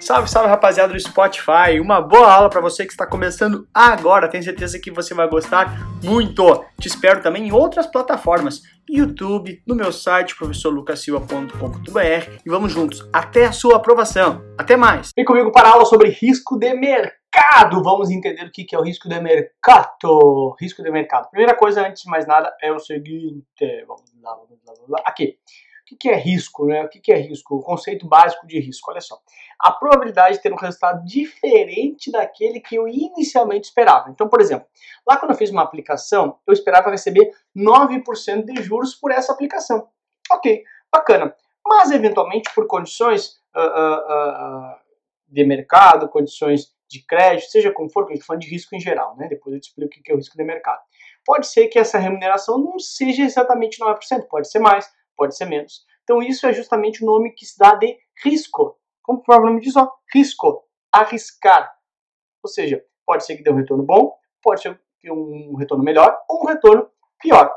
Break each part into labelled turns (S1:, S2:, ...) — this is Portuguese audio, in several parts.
S1: Salve, salve rapaziada do Spotify. Uma boa aula para você que está começando agora. Tenho certeza que você vai gostar muito. Te espero também em outras plataformas, YouTube, no meu site professorlucasilva.com.br e vamos juntos até a sua aprovação. Até mais.
S2: Vem comigo para a aula sobre risco de mercado. Vamos entender o que é o risco de mercado. Risco de mercado. Primeira coisa, antes de mais nada, é o seguinte. Vamos lá, vamos lá, vamos lá. Aqui. O que é risco? Né? O que é risco? O conceito básico de risco. Olha só. A probabilidade de ter um resultado diferente daquele que eu inicialmente esperava. Então, por exemplo, lá quando eu fiz uma aplicação, eu esperava receber 9% de juros por essa aplicação. Ok, bacana. Mas, eventualmente, por condições uh, uh, uh, de mercado, condições de crédito, seja como for, que tá falando de risco em geral, né? Depois eu te explico o que é o risco de mercado. Pode ser que essa remuneração não seja exatamente 9%, pode ser mais, pode ser menos. Então isso é justamente o nome que se dá de risco. Como o próprio nome diz, ó, risco, arriscar. Ou seja, pode ser que dê um retorno bom, pode ser que um retorno melhor ou um retorno pior.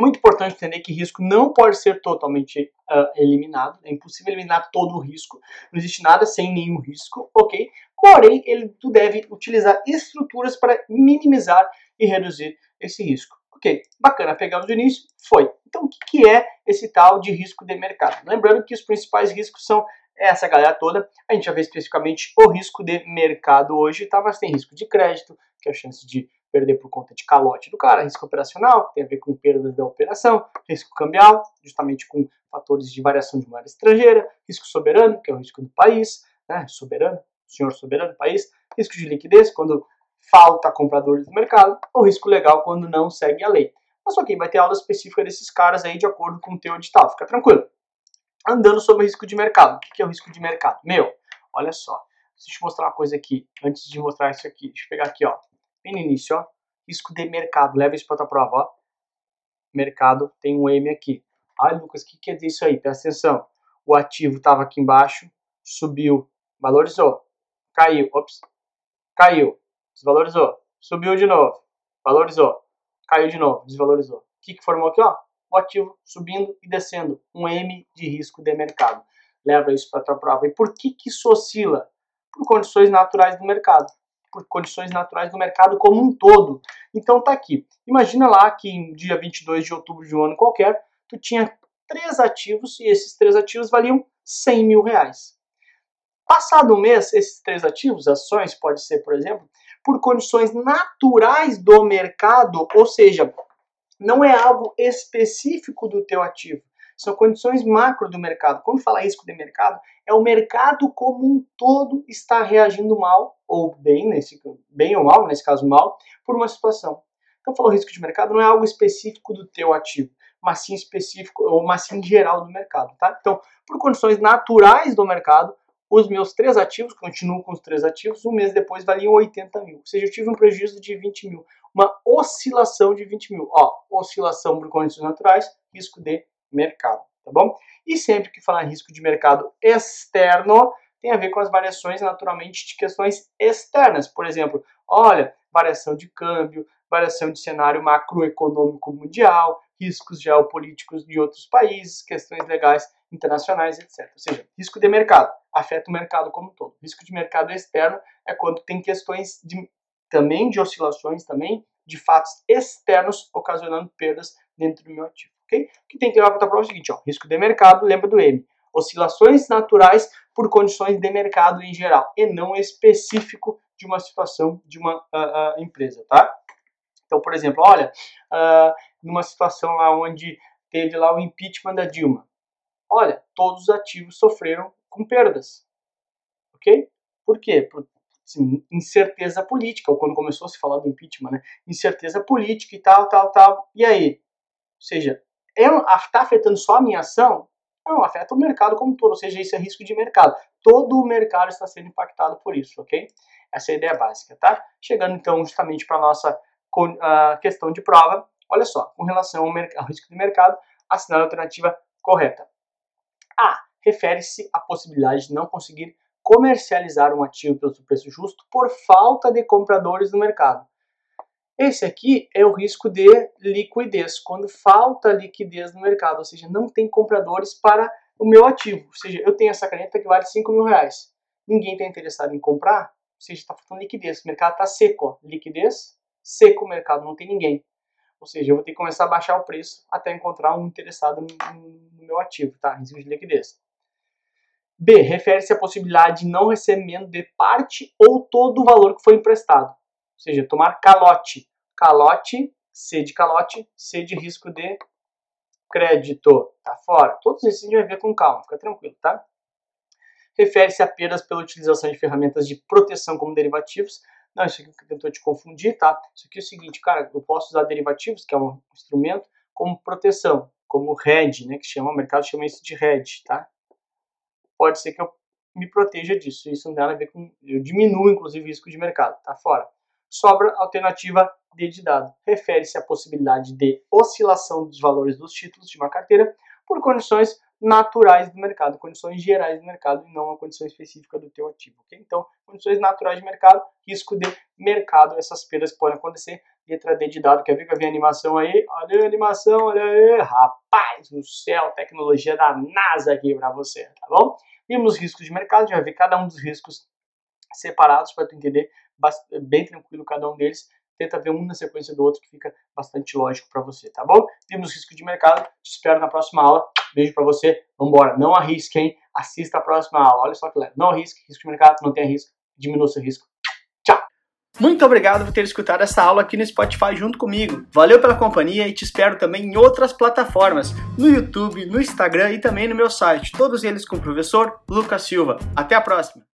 S2: Muito importante entender que risco não pode ser totalmente uh, eliminado, é impossível eliminar todo o risco, não existe nada sem nenhum risco, ok? Porém, ele, tu deve utilizar estruturas para minimizar e reduzir esse risco. Ok, bacana, pegamos o início, foi. Então, o que, é esse tal de risco de mercado? Lembrando que os principais riscos são essa galera toda. A gente já vê especificamente o risco de mercado hoje, tá? Mas tem risco de crédito, que é a chance de perder por conta de calote do cara, risco operacional, que tem a ver com perdas da operação, risco cambial, justamente com fatores de variação de moeda estrangeira, risco soberano, que é o risco do país, né? Soberano, senhor soberano do país, risco de liquidez, quando falta compradores no mercado, ou risco legal quando não segue a lei. Mas ok, vai ter aula específica desses caras aí de acordo com o teu edital, fica tranquilo. Andando sobre o risco de mercado. O que é o risco de mercado? Meu, olha só. Deixa eu te mostrar uma coisa aqui. Antes de mostrar isso aqui, deixa eu pegar aqui, ó. Bem no início, ó. Risco de mercado. Leva isso para tua prova, ó. Mercado tem um M aqui. Ai, Lucas, o que quer dizer isso aí? Presta atenção. O ativo estava aqui embaixo, subiu, valorizou, caiu, ops, caiu, desvalorizou, subiu de novo, valorizou, caiu de novo, desvalorizou. O que, que formou aqui? Ó? O ativo subindo e descendo, um M de risco de mercado. Leva isso para a tua prova. E por que, que isso oscila? Por condições naturais do mercado. Por condições naturais do mercado como um todo. Então tá aqui. Imagina lá que em dia 22 de outubro de um ano qualquer, tu tinha três ativos e esses três ativos valiam 100 mil reais. Passado um mês, esses três ativos, ações, pode ser, por exemplo, por condições naturais do mercado, ou seja, não é algo específico do teu ativo. São condições macro do mercado. Quando fala risco de mercado, é o mercado como um todo está reagindo mal, ou bem, nesse, bem ou mal, nesse caso mal, por uma situação. Então, falou risco de mercado não é algo específico do teu ativo, mas sim específico, ou mas sim geral do mercado, tá? Então, por condições naturais do mercado, os meus três ativos, continuo com os três ativos, um mês depois valiam 80 mil. Ou seja, eu tive um prejuízo de 20 mil. Uma oscilação de 20 mil. Ó, oscilação por condições naturais, risco de mercado, tá bom? E sempre que falar em risco de mercado externo, tem a ver com as variações naturalmente de questões externas. Por exemplo, olha, variação de câmbio, variação de cenário macroeconômico mundial, riscos geopolíticos de outros países, questões legais internacionais, etc. Ou seja, risco de mercado afeta o mercado como um todo. Risco de mercado externo é quando tem questões de, também de oscilações, também de fatos externos ocasionando perdas dentro do meu ativo. Okay? O que tem que levar para a prova é o seguinte: ó, risco de mercado, lembra do M. Oscilações naturais por condições de mercado em geral e não específico de uma situação de uma uh, uh, empresa, tá? Então, por exemplo, olha, uh, numa situação lá onde teve lá o impeachment da Dilma, olha, todos os ativos sofreram com perdas. Ok? Por quê? Por assim, incerteza política, ou quando começou a se falar do impeachment, né? Incerteza política e tal, tal, tal. E aí? Ou seja, está é, afetando só a minha ação? Não, afeta o mercado como um todo, ou seja, isso é risco de mercado. Todo o mercado está sendo impactado por isso, ok? Essa é a ideia básica, tá? Chegando então justamente para a nossa questão de prova, olha só, com relação ao, ao risco de mercado, assinar a alternativa correta. A. Refere-se à possibilidade de não conseguir comercializar um ativo pelo seu preço justo por falta de compradores no mercado. Esse aqui é o risco de liquidez, quando falta liquidez no mercado, ou seja, não tem compradores para o meu ativo. Ou seja, eu tenho essa caneta que vale 5 mil reais. ninguém está interessado em comprar, ou seja, está faltando liquidez. O mercado está seco, ó. liquidez, seco o mercado, não tem ninguém. Ou seja, eu vou ter que começar a baixar o preço até encontrar um interessado no, meu ativo, tá? Risco de liquidez. B. Refere-se à possibilidade de não recebimento de parte ou todo o valor que foi emprestado. Ou seja, tomar calote. Calote, C de calote, C de risco de crédito. Tá fora. Todos esses a gente vai ver com calma, fica tranquilo, tá? Refere-se a perdas pela utilização de ferramentas de proteção como derivativos, não, isso aqui tentou te confundir, tá? Isso aqui é o seguinte, cara, eu posso usar derivativos, que é um instrumento, como proteção, como hedge, né, que chama, o mercado chama isso de hedge, tá? Pode ser que eu me proteja disso, isso não tem nada a ver com, eu diminuo inclusive o risco de mercado, tá fora. Sobra a alternativa D de dado, refere-se à possibilidade de oscilação dos valores dos títulos de uma carteira por condições naturais do mercado, condições gerais do mercado e não a condição específica do teu ativo? Então, condições naturais de mercado, risco de mercado, essas perdas podem acontecer. Letra D de dado, quer ver que eu vi a animação aí? Olha a animação, olha aí, rapaz do céu, tecnologia da NASA aqui para você, tá bom? Vimos riscos de mercado, já ver cada um dos riscos separados para tu entender bem tranquilo cada um deles tenta ver um na sequência do outro que fica bastante lógico para você, tá bom? Vimos risco de mercado, te espero na próxima aula. Beijo para você, vambora, não arrisque, hein? Assista a próxima aula, olha só que leve. Não arrisque, risco de mercado, não tenha risco, diminua seu risco. Tchau!
S1: Muito obrigado por ter escutado essa aula aqui no Spotify junto comigo. Valeu pela companhia e te espero também em outras plataformas, no YouTube, no Instagram e também no meu site, todos eles com o professor Lucas Silva. Até a próxima!